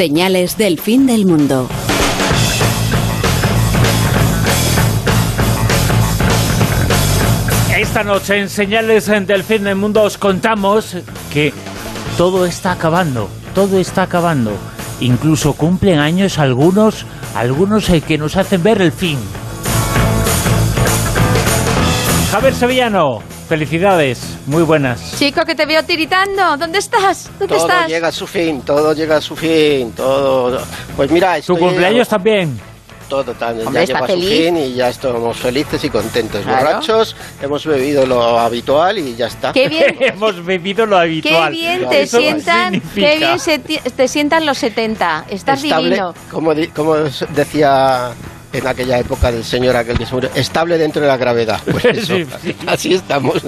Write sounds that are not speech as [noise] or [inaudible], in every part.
Señales del fin del mundo. Esta noche en Señales del fin del mundo os contamos que todo está acabando, todo está acabando. Incluso cumplen años algunos, algunos eh, que nos hacen ver el fin. Javier Sevillano, felicidades, muy buenas. Chico, que te veo tiritando. ¿Dónde estás? ¿Dónde todo estás? llega a su fin, todo llega a su fin, todo. Pues mira, ¿Tu estoy- cumpleaños también? Todo tan, Hombre, ya está llegó a su fin y ya estamos felices y contentos. Claro. Borrachos, hemos bebido lo habitual y ya está. Qué [laughs] bien. Hemos bebido lo Qué habitual. bien te Eso sientan, qué bien se te sientan los 70. Estás Estable, divino. como, di- como decía en aquella época del señor aquel que se murió, estable dentro de la gravedad. [laughs] Pues eso, Sí, sí. así estamos.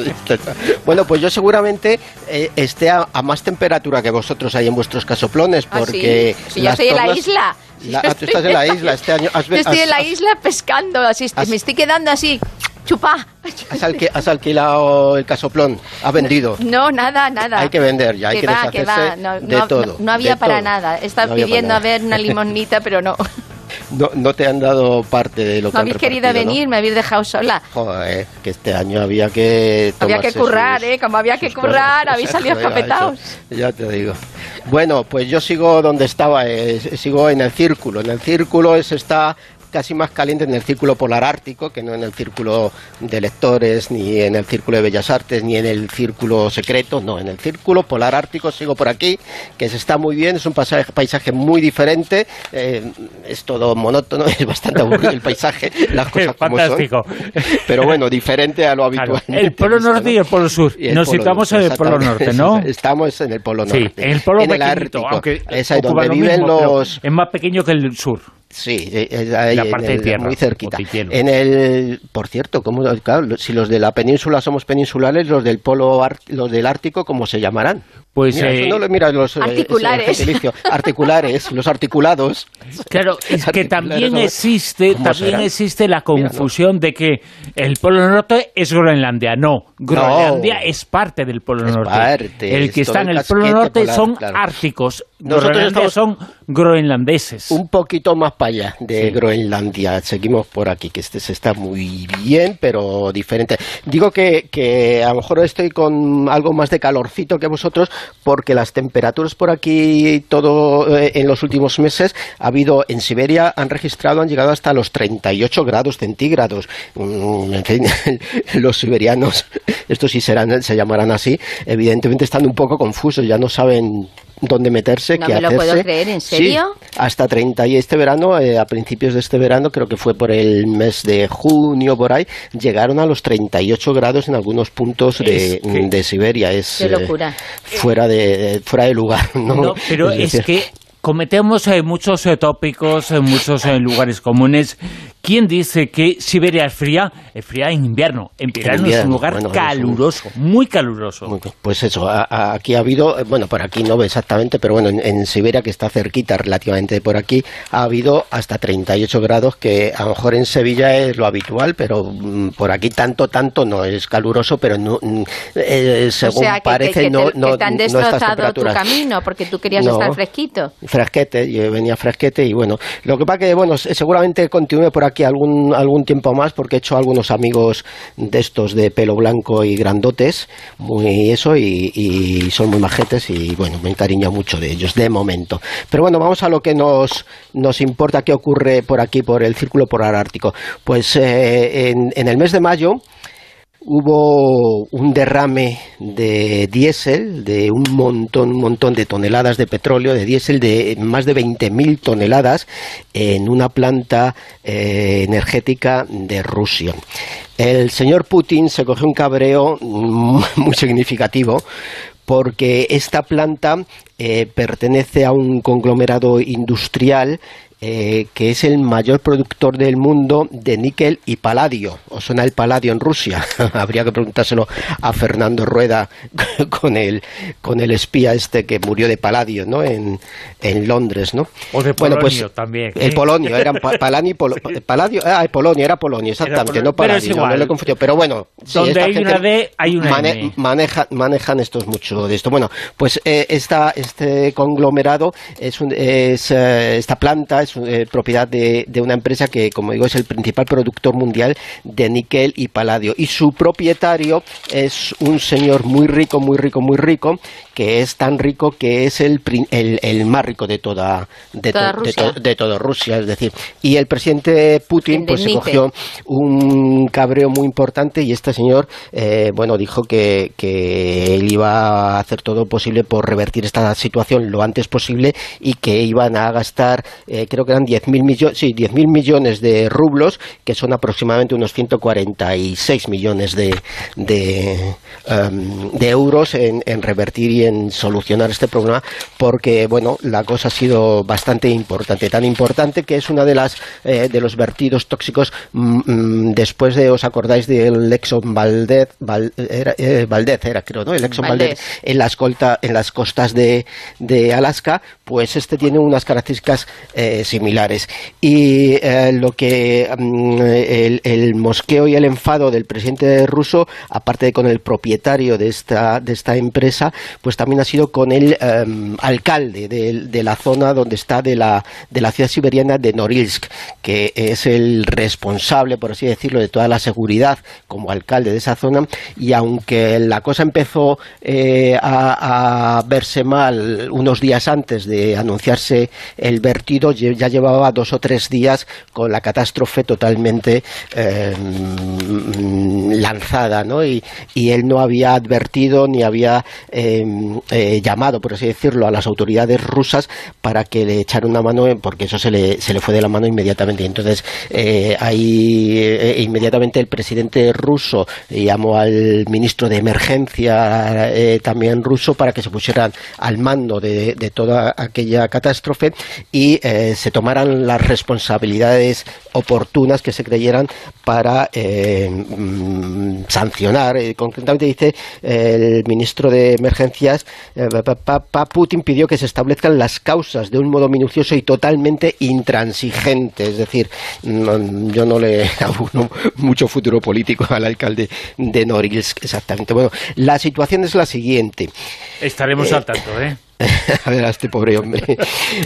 Bueno, pues yo seguramente eh, esté a, a más temperatura que vosotros ahí en vuestros casoplones, Ah, porque... sí. Si yo estoy en la isla. [laughs] La- Yo ah, tú estás en la isla este año. Has, Yo estoy has- en la has- isla pescando, así has- me estoy quedando así, chupá. Has, alqui- has alquilado el casoplón, ha vendido. No, nada, nada. Hay que vender ya, hay que va, que va. No, de no- todo, no- no había para todo. nada. Estaba No había para pidiendo a ver una [laughs] limonita, pero no. No, no te han dado parte de lo que No han habéis querido venir, me habéis dejado sola. Joder, que este año había que Había que currar, sus- ¿eh? Como había que currar, cosas. habéis salido escapetados. Ya te digo. Bueno, pues yo sigo donde estaba, eh, sigo en el círculo. En el círculo es está casi más caliente en el círculo polar ártico que no en el círculo de lectores, ni en el círculo de bellas artes, ni en el círculo secreto, no, en el círculo polar ártico sigo por aquí, que se está muy bien, es un paisaje, paisaje muy diferente, eh, es todo monótono, [laughs] es bastante aburrido el paisaje, las [laughs] cosas como Fantástico. son, [laughs] pero bueno, diferente a lo Claro, habitual. el Polo Norte y el Polo Sur. El Nos Polo situamos Norte, en el Polo. Norte, ¿no? Estamos en el Polo Sí, Norte. en el Polo en el Ártico. aunque Es donde lo viven mismo, los... Es más pequeño que el sur. Sí, eh, es ahí La en parte de el- tierra, muy cerquita. En el, por cierto, ¿cómo, claro, si los de la península somos peninsulares, los del polo, los del Ártico, ¿cómo se llamarán? Pues Mira, eh, eso no lo mira los eh, Articulares. articulares, los articulados. [laughs] Claro, es que también ¿no? existe, ¿Cómo también serán? existe la confusión de que el Polo Norte es Groenlandia. No, Groenlandia es parte del Polo Es Norte. parte, el es que está en el Polo Norte polar, son claro. árticos. Nosotros Groenlandia estamos- son groenlandeses. Un poquito más para allá de Sí. Groenlandia. Seguimos por aquí, que este se está muy bien, pero diferente. Digo que, que a lo mejor estoy con algo más de calorcito que vosotros, porque las temperaturas por aquí, todo eh, en los últimos meses, ha habido en Siberia, han registrado, han llegado hasta los 38 grados centígrados. Mm, en fin, [laughs] los siberianos, [laughs] estos sí serán, se llamarán así, evidentemente están un poco confusos, ya no saben dónde meterse, No qué me lo puedo creer, ¿en Sí, serio? hasta 30 y este verano, eh, a principios de este verano, creo que fue por el mes de junio por ahí, llegaron a los 38 grados en algunos puntos de, Es que- de Siberia. Es Qué eh, locura. fuera de fuera de lugar, [laughs] ¿no? No, pero es decir, que cometemos eh, muchos eh, tópicos en muchos eh, lugares comunes. ¿Quién dice que Siberia es fría? Es fría en invierno. En verano es un lugar bueno, caluroso, muy caluroso. Muy Pues eso, a- a- aquí ha habido, eh, bueno, por aquí no exactamente, pero bueno, en, en Siberia, que está cerquita relativamente por aquí, ha habido hasta 38 grados, que a lo mejor en Sevilla es lo habitual, pero mm, por aquí tanto, tanto no, es caluroso, pero no, mm, eh, según o sea, que, parece, que, que no, te, no, que te han no estas destrozado tu temperaturas. camino porque tú querías No. estar fresquito. Fresquete, yo venía fresquete y bueno, lo que pasa que bueno, se- seguramente continúe por aquí algún algún tiempo más porque he hecho algunos amigos de estos de pelo blanco y grandotes, muy eso y, y son muy majetes y bueno, me encariño mucho de ellos de momento. Pero bueno, vamos a lo que nos nos importa qué ocurre por aquí por el círculo polar ártico. Pues eh, en, en el mes de mayo hubo un derrame de diésel, de un montón, un montón de toneladas de petróleo, de diésel de más de 20.000 toneladas en una planta eh, energética de Rusia. El señor Putin se cogió un cabreo [laughs] muy significativo porque esta planta eh, pertenece a un conglomerado industrial eh, que es el mayor productor del mundo de níquel y paladio. ¿Os suena el paladio en Rusia? [laughs] Habría que preguntárselo a Fernando Rueda [laughs] con el, con el espía este que murió de paladio ¿no? en, en Londres. ¿no? O de Bueno, pues, polonio también. ¿eh? El polonio, pa- Palani Paladio, ah, el polonio, era [laughs] polonio, exactamente, polonio, no Paladio, no, no le he confundido. Pero bueno, Donde hay una D, hay una M. maneja- manejan estos mucho de esto. Bueno, pues eh, esta, este conglomerado es, un- es, eh, esta planta es eh, propiedad de, de una empresa que, como digo, es el principal productor mundial de níquel y paladio. Y su propietario es un señor muy rico, muy rico, muy rico, que es tan rico que es el, el, el más rico de toda, de, Toda to- de Rusia. to- de toda Rusia. Es decir, y el presidente Putin pues se cogió un cabreo muy importante y este señor, eh, bueno, dijo que, que él iba a hacer todo posible por revertir esta situación lo antes posible y que iban a gastar, eh, creo que eran 10.000 millones, sí, 10.000 millones de rublos, que son aproximadamente unos 146 millones de, de, em, de euros en, en revertir y en solucionar este problema, porque, bueno, la cosa ha sido bastante importante, tan importante que es una de las eh, de los vertidos tóxicos mm, mm, después de, ¿os acordáis del Exxon Valdez? Val- era, eh, Valdez era, creo, ¿no? El Exxon Valdez, Valdez. en las, colta- en las costas de, de Alaska, pues este tiene unas características eh, similares. Y eh, lo que mm, el, mosqueo y el enfado del presidente ruso, aparte de con el propietario de esta, de esta empresa, pues también ha sido con el em, alcalde de, la zona donde está de la, de la ciudad siberiana de Norilsk, que es el responsable, por así decirlo, de toda la seguridad como alcalde de esa zona. Y aunque la cosa empezó eh, a verse mal unos días antes de anunciarse el vertido, ya llevaba dos o tres días con la catástrofe totalmente eh, mm, lanzada, ¿no? Y, él no había advertido ni había eh, eh, llamado, por así decirlo, a las autoridades rusas para que le echaran una mano, eh, porque eso se le, se le fue de la mano inmediatamente. Entonces, eh, ahí eh, inmediatamente el presidente ruso llamó al ministro de emergencia eh, también ruso para que se pusieran al mando de toda aquella catástrofe y eh, se tomaran las responsabilidades oportunas que se creyeran para eh, mm, sancionar. Eh, concretamente dice el ministro de Emergencias, Putin pidió que se establezcan las causas de un modo minucioso y totalmente intransigente. Es decir, no- yo no le [laughs] auguro mucho futuro político al alcalde de Norilsk, exactamente. Bueno, la situación es la siguiente. Estaremos al tanto, ¿eh? [laughs] a ver a este pobre hombre.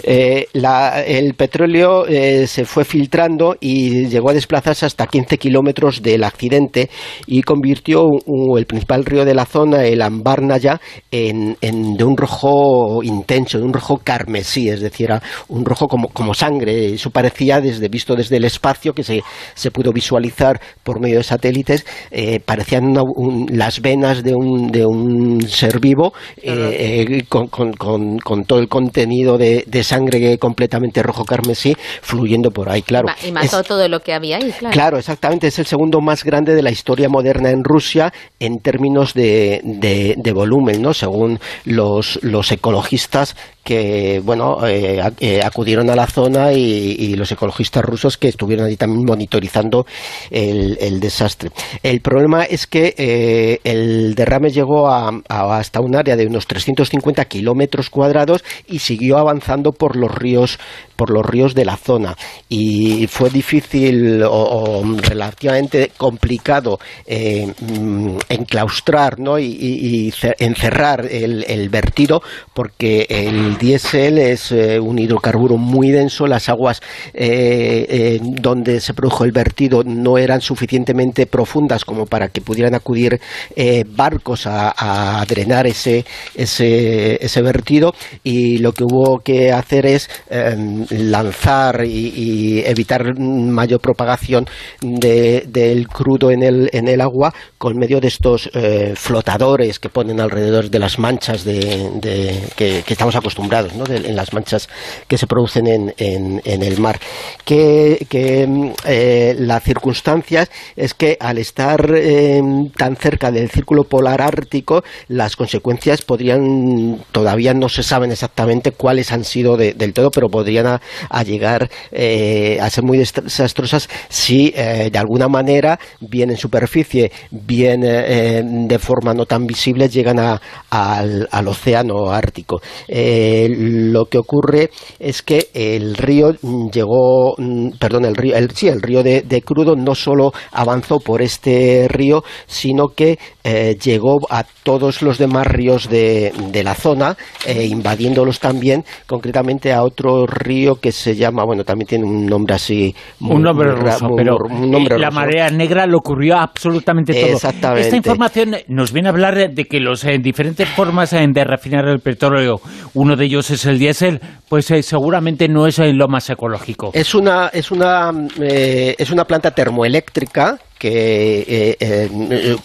Eh, la- el petróleo eh, se fue filtrando y llegó a desplazarse hasta 15 kilómetros del accidente y convirtió el principal río de la zona, el Ambarnaya, en, en- de un rojo intenso, de un rojo carmesí, es decir, era un rojo como, como sangre. Eso parecía, desde visto desde el espacio, que se, se pudo visualizar por medio de satélites, eh, parecían una- un- las venas de un, de un ser vivo con, con- con- con todo el contenido de, de sangre completamente rojo carmesí fluyendo por ahí, claro. Y mató Es- todo lo que había ahí, claro. Claro, exactamente. Es el segundo más grande de la historia moderna en Rusia en términos de, de- de volumen, ¿no? Según los, los ecologistas que, bueno, eh, eh, acudieron a la zona y, los ecologistas rusos que estuvieron allí también monitorizando el, desastre. El problema es que eh, el derrame llegó a, hasta un área de unos 350 kilómetros cuadrados y siguió avanzando por los ríos por los ríos de la zona y fue difícil o, relativamente complicado mm, enclaustrar ¿no? y, y- y ce- encerrar el, el vertido porque el diésel es eh, un hidrocarburo muy denso, las aguas eh, eh, donde se produjo el vertido no eran suficientemente profundas como para que pudieran acudir barcos a, drenar ese, ese, ese vertido. Y lo que hubo que hacer es eh, lanzar y, evitar mayor propagación de- del crudo en el, en el agua con medio de estos flotadores que ponen alrededor de las manchas de, que estamos acostumbrados de, en las manchas que se producen en, en, el mar. Que, que mm, eh, la circunstancia es que al estar eh, tan cerca del círculo polar ártico, las consecuencias podrían, todavía no se saben exactamente cuáles han sido de- del todo, pero podrían a, llegar eh, a ser muy desastrosas si eh, de alguna manera, bien en superficie, bien eh, de forma no tan visible, llegan a- al, al océano ártico. Lo que ocurre es que el río llegó, mm, perdón, el río, el, sí, el río de, de Crudo no solo avanzó por este río, sino que eh, llegó a todos los demás ríos de, de la zona, eh, invadiéndolos también, concretamente a otro río que se llama, bueno, también tiene un nombre así. muy- un nombre muy ruso, muy- pero nombre eh, la ruso. marea negra lo ocurrió absolutamente todo. Exactamente. Esta información nos viene a hablar de, que las diferentes formas eh, de refinar el petróleo, uno de ellos es el diésel, pues eh, seguramente no es eh, lo más ecológico. Es una, es una, eh, es una planta termoeléctrica que,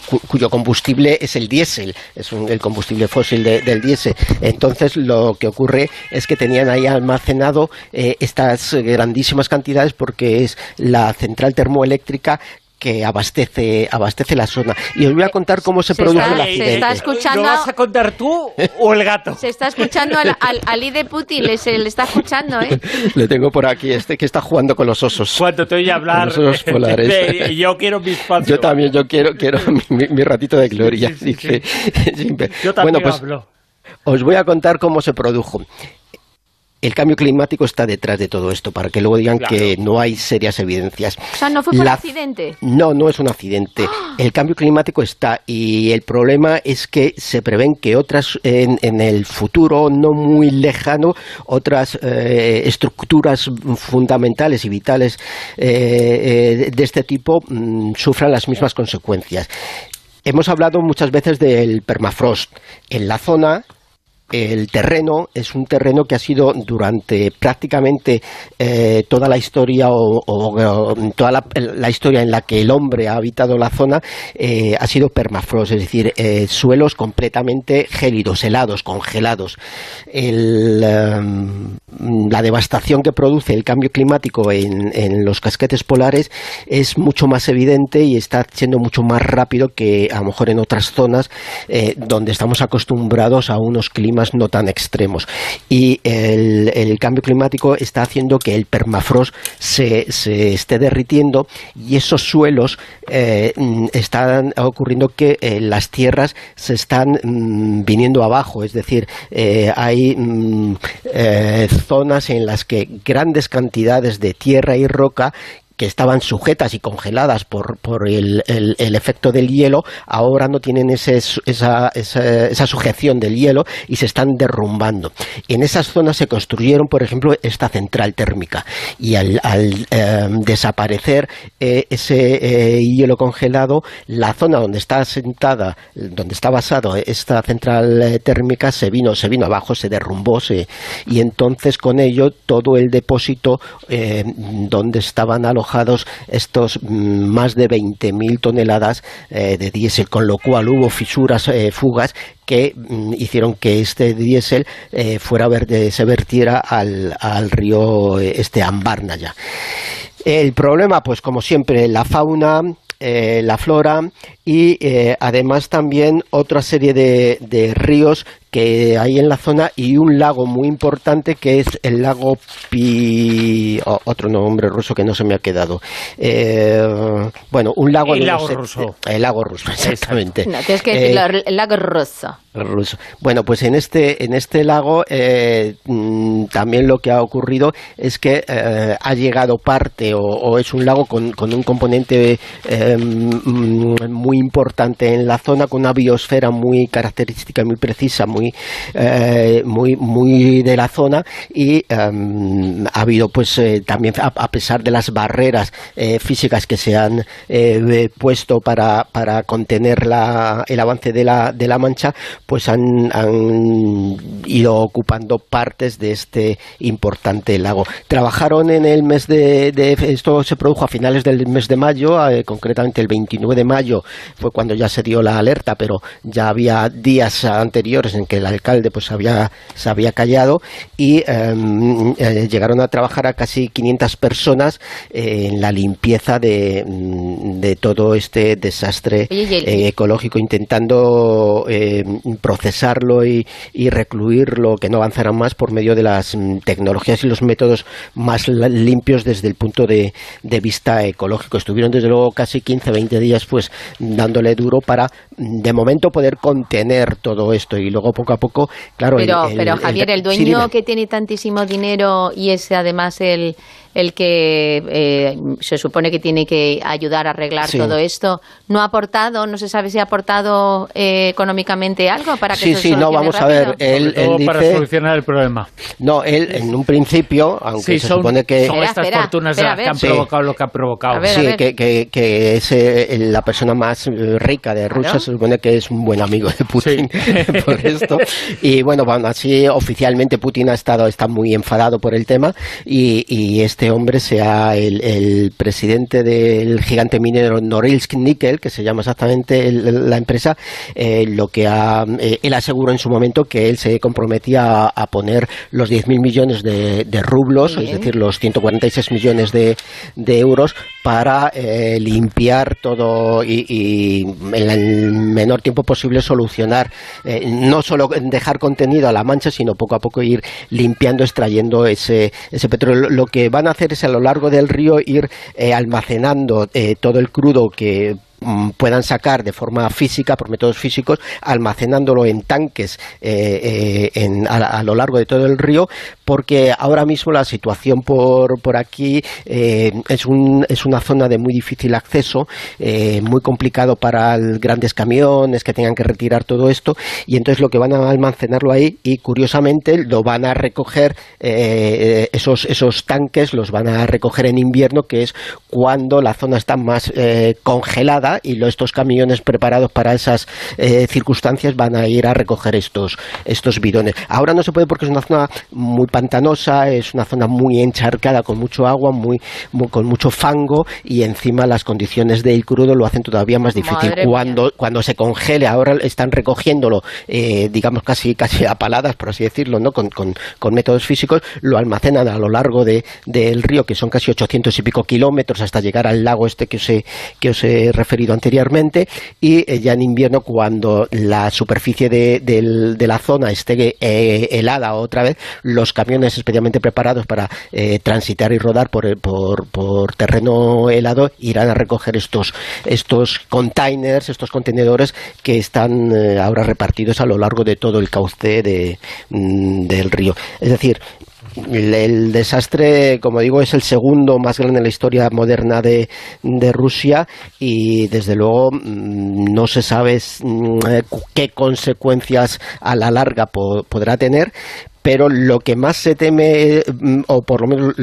cu- cuyo combustible es el diésel, es un- el combustible fósil de- del diésel. Entonces lo que ocurre es que tenían ahí almacenado estas grandísimas cantidades porque es la central termoeléctrica que abastece, abastece la zona. Y os voy a contar cómo se, Se produce está- el se está escuchando- ¿Lo vas a contar tú o el gato? Se está escuchando al, al, Ali de Putin, le, se le está escuchando, ¿eh? [laughs] Le tengo por aquí, este que está jugando con los osos. Cuando te oye hablar, Con los osos [laughs] polares. [laughs] de- yo quiero mi espacio. Yo también, yo quiero, quiero mi, mi- mi ratito de gloria. Sí, sí, dice. Siempre. Yo también bueno, pues hablo. os voy a contar cómo se produjo. El cambio climático está detrás de todo esto, para que luego digan Claro. que no hay serias evidencias. O sea, no fue por La- accidente. No, no es un accidente. [gasps] El cambio climático está y el problema es que se prevén que otras en, en el futuro no muy lejano otras eh, estructuras fundamentales y vitales eh, eh, de este tipo mm, sufran las mismas consecuencias. Hemos hablado muchas veces del permafrost. En la zona el terreno es un terreno que ha sido durante prácticamente eh, toda la historia o, o- toda la, la historia en la que el hombre ha habitado la zona eh, ha sido permafrost, es decir, eh, suelos completamente gélidos, helados, congelados. El, em, la devastación que produce el cambio climático en, en los casquetes polares es mucho más evidente y está siendo mucho más rápido que a lo mejor en otras zonas eh, donde estamos acostumbrados a unos climas no tan extremos. Y el, el cambio climático está haciendo que el permafrost se, se esté derritiendo y esos suelos eh, mm, están ocurriendo que eh, las tierras se están mm, viniendo abajo, es decir, eh, hay mm, zonas en las que grandes cantidades de tierra y roca estaban sujetas y congeladas por, por el, el- efecto del hielo, ahora no tienen ese, esa, esa, sujeción del hielo y se están derrumbando. En esas zonas se construyeron, por ejemplo, esta central térmica y al, eh, desaparecer eh, ese eh, hielo congelado, la zona donde está sentada, donde está basado esta central eh, térmica se vino, se vino abajo, se derrumbó se- y entonces con ello todo el depósito donde estaban alojados estos mm, más de 20.000 toneladas eh, de diésel, con lo cual hubo fisuras, eh, fugas que mm, hicieron que este diésel eh, fuera a ver, eh, se vertiera al, al río este Ambarnaya. El problema, pues como siempre, la fauna, la flora y además también otra serie de, de ríos que hay en la zona y un lago muy importante que es el lago Pi... otro nombre ruso que no se me ha quedado. Eh, bueno, un lago... El de lago los- ruso. El lago ruso, exactamente. No, tienes que Eh, decirlo, el lago rosa. ruso. Bueno, pues en este, en este lago eh, mm, también lo que ha ocurrido es que eh, ha llegado parte o, o es un lago con, con un componente eh, mm, muy importante en la zona, con una biosfera muy característica, muy precisa, muy, eh, muy, muy de la zona y em, ha habido pues eh, también a, pesar de las barreras eh, físicas que se han puesto para, para contener la, el avance de la, de la mancha, pues han, han ido ocupando partes de, este importante lago. Trabajaron en el mes de, esto se produjo a finales del mes de mayo, concretamente el 29 de mayo fue cuando ya se dio la alerta, pero ya había días anteriores en que el alcalde pues había se había callado y em, eh, llegaron a trabajar a casi 500 personas en la limpieza de, mm, de todo este desastre ecológico intentando procesarlo y, y recluirlo, que no avanzaran más por medio de las mm, tecnologías y los métodos más limpios desde el punto de, vista ecológico. Estuvieron desde luego casi 15, 20 días pues dándole duro para mm, de momento poder contener todo esto y luego poco a poco, claro. Pero, pero Javier, el, dueño que tiene tantísimo dinero y es además el el que eh, se supone que tiene que ayudar a arreglar todo esto, no ha aportado, no se sabe si ha aportado eh, económicamente algo para que sí, se sí, no, vamos a ver, él, dice, para solucionar el problema. No, él en un principio, aunque se supone que son estas fortunas que han provocado lo que ha provocado. sí, que, que, que, es eh, la persona más rica de Rusia, se supone que es un buen amigo de Putin [laughs] por esto. Y bueno, bueno, así oficialmente Putin ha estado está muy enfadado por el tema y, y este este hombre sea el, presidente del gigante minero Norilsk Nickel, que se llama exactamente la empresa, eh, lo que ha, eh, él aseguró en su momento que él se comprometía a, poner los 10.000 millones de, rublos, es decir, los 146 millones de, euros, para eh, limpiar todo y, en el menor tiempo posible solucionar, no solo dejar contenido a la mancha, sino poco a poco ir limpiando, extrayendo ese, ese petróleo. Lo que van a hacer es a lo largo del río ir eh, almacenando eh, todo el crudo que puedan sacar de forma física, por métodos físicos, almacenándolo en tanques eh, eh, a, lo largo de todo el río, porque ahora mismo la situación por, por aquí eh, es, un, es una zona de muy difícil acceso, muy complicado para grandes camiones que tengan que retirar todo esto, y entonces lo que van a almacenarlo ahí y curiosamente lo van a recoger, esos, esos tanques los van a recoger en invierno, que es cuando la zona está más congelada y estos camiones preparados para esas eh, circunstancias van a ir a recoger estos, estos bidones. Ahora no se puede porque es una zona muy pantanosa, es una zona muy encharcada con mucho agua, muy, con mucho fango y encima las condiciones del crudo lo hacen todavía más difícil. cuando, cuando se congele, ahora están recogiéndolo, eh, digamos casi, casi a paladas, por así decirlo, ¿no? Con, con, métodos físicos, lo almacenan a lo largo de, del río, que son casi 800 y pico kilómetros hasta llegar al lago este que os he, que os he referido anteriormente y eh, ya en invierno cuando la superficie de, la zona esté eh, helada otra vez, los camiones especialmente preparados para eh, transitar y rodar por, por, por, terreno helado irán a recoger estos, estos containers, estos contenedores que están ahora repartidos a lo largo de todo el cauce de, mm, del río. Es decir, el, desastre, como digo, es el segundo más grande en la historia moderna de, Rusia y desde luego mm, no se sabe mm, qué consecuencias a la larga podrá tener, pero lo que más se teme, mm, o por lo menos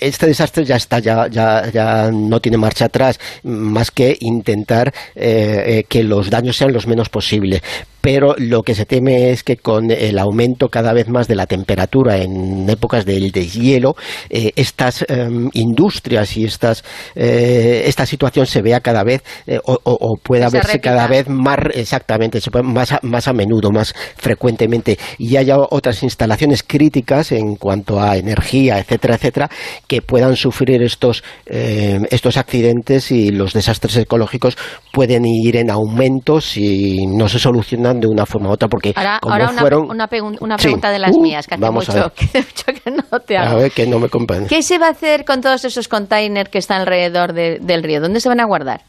este desastre ya está, ya, ya, ya no tiene marcha atrás, más que intentar eh, eh, que los daños sean los menos posibles. Pero lo que se teme es que con el aumento cada vez más de la temperatura en épocas del deshielo, eh, estas em, industrias y estas, eh, esta situación se vea cada vez eh, o, pueda verse cada vez más exactamente, más a, más a menudo, más frecuentemente. Y haya otras instalaciones críticas en cuanto a energía, etcétera, etcétera, que puedan sufrir estos, em, estos accidentes y los desastres ecológicos pueden ir en aumento si no se solucionan de una forma u otra, porque ahora, ahora una, fueron... una, una pregunta de las uh, mías, que hace [laughs] mucho que, no te hago. A ver, que no me. ¿Qué se va a hacer con todos esos containers que están alrededor del río? ¿Dónde se van a guardar?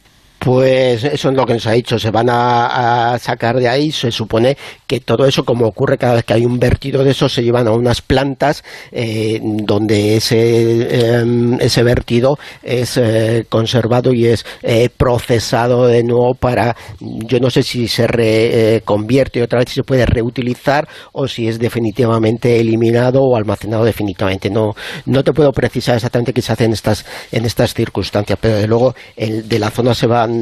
Pues eso es lo que nos ha dicho, se van a, sacar de ahí, se supone que todo eso, como ocurre cada vez que hay un vertido de eso, se llevan a unas plantas eh, donde ese, em, ese vertido es eh, conservado y es eh, procesado de nuevo para, yo no sé si se reconvierte otra vez, si se puede reutilizar o si es definitivamente eliminado o almacenado definitivamente. No, no te puedo precisar exactamente qué se hace en estas, en estas circunstancias, pero de luego el, de la zona se van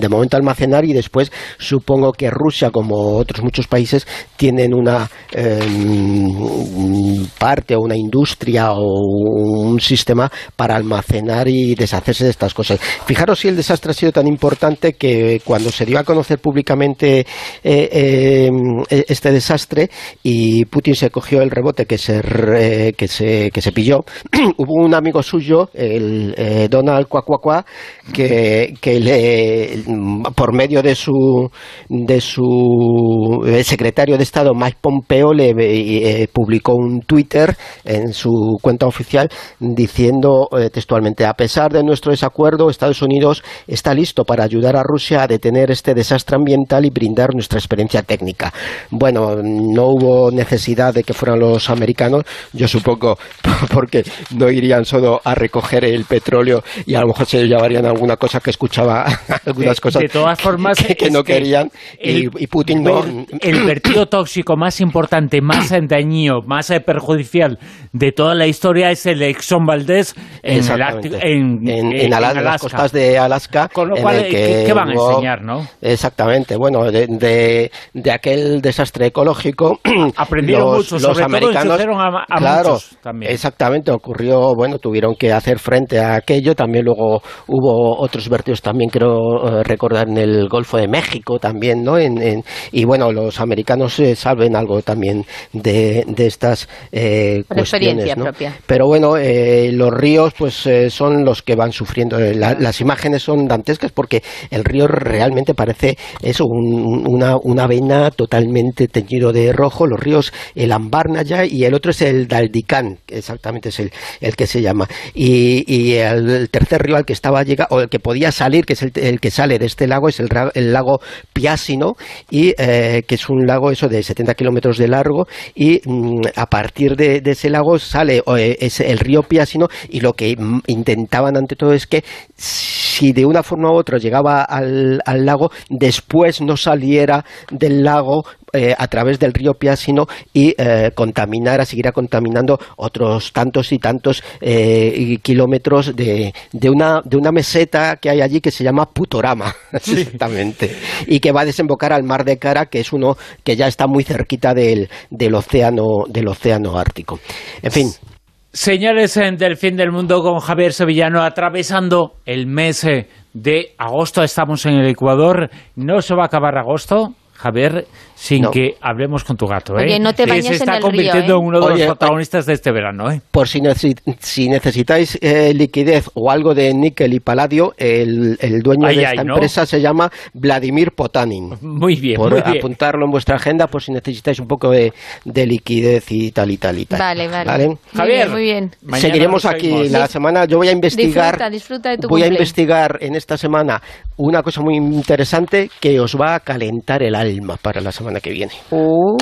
de momento almacenar y después supongo que Rusia, como otros muchos países, tienen una em, parte o una industria o un sistema para almacenar y deshacerse de estas cosas. Fijaros si el desastre ha sido tan importante que cuando se dio a conocer públicamente eh, em, e, este desastre y Putin se cogió el rebote que se, que se, que se pilló, [clears throat] hubo un amigo suyo, el eh, Donald Cuacuacua, que, que le, por medio de su, de su secretario de Estado, Mike Pompeo, le eh, publicó un Twitter en su cuenta oficial diciendo eh, textualmente, a pesar de nuestro desacuerdo, Estados Unidos está listo para ayudar a Rusia a detener este desastre ambiental y brindar nuestra experiencia técnica. Bueno, no hubo necesidad de que fueran los americanos, yo supongo, [laughs] porque no irían solo a recoger el petróleo y a lo mejor se llevarían alguna cosa que escuchaba, [laughs] algunas cosas de todas formas, que, no querían y, Putin no. El vertido tóxico más importante, más [coughs] dañino, más perjudicial de toda la historia es el Exxon Valdez en, en, las costas de Alaska. Con lo cual, ¿qué, van a enseñar, no? Exactamente, bueno, de, de, aquel desastre ecológico [coughs] aprendieron mucho, los americanos, a, a claro, también. Exactamente, ocurrió, bueno, tuvieron que hacer frente a aquello, también luego hubo otros vertidos también creo eh, recordar en el Golfo de México también, ¿no? En, y bueno, los americanos eh, saben algo también de, de estas eh, cuestiones, ¿no? Pero bueno, eh, los ríos pues son los que van sufriendo. las imágenes son dantescas porque el río realmente parece eso, una, una vena totalmente teñido de rojo. Los ríos, el Ambarnaya y el otro es el Daldicán, que exactamente es el, el que se llama. Y, y el, tercer río al que estaba llega, o el que podía salir, que es el, el que sale de este lago, es el, el lago Piasino, y, eh, que es un lago eso de 70 kilómetros de largo, y mm, a partir de, ese lago sale eh, es el río Piasino, y lo que intentaban ante todo es que si de una forma u otra llegaba al, al lago, después no saliera del lago eh, a través del río Piasino y eh, contaminara, seguirá contaminando otros tantos y tantos eh, kilómetros de, de, una, de una meseta que hay allí que se llama Putorama, [laughs] exactamente, y que va a desembocar al mar de Cara, que es uno que ya está muy cerquita del, del, océano, del océano Ártico. En fin. Señores del fin del mundo con Javier Sevillano atravesando el mes de agosto. Estamos en el Ecuador. No se va a acabar agosto, Javier, sin que hablemos con tu gato. ¿eh? Oye, no te bañes Se está en el convirtiendo río, en uno de los protagonistas de este verano. ¿eh? Por si, si necesitáis eh, liquidez o algo de níquel y paladio, el, el dueño de esta empresa se llama Vladimir Potanin. Muy bien, por muy bien. apuntarlo en vuestra agenda por si necesitáis un poco de, de, liquidez y tal y tal y tal. Vale, vale. Javier, muy bien. Seguiremos aquí la semana. Yo voy a investigar. Disfruta, disfruta de tu voy a investigar en esta semana una cosa muy interesante que os va a calentar el alma para la semana que viene. Oh.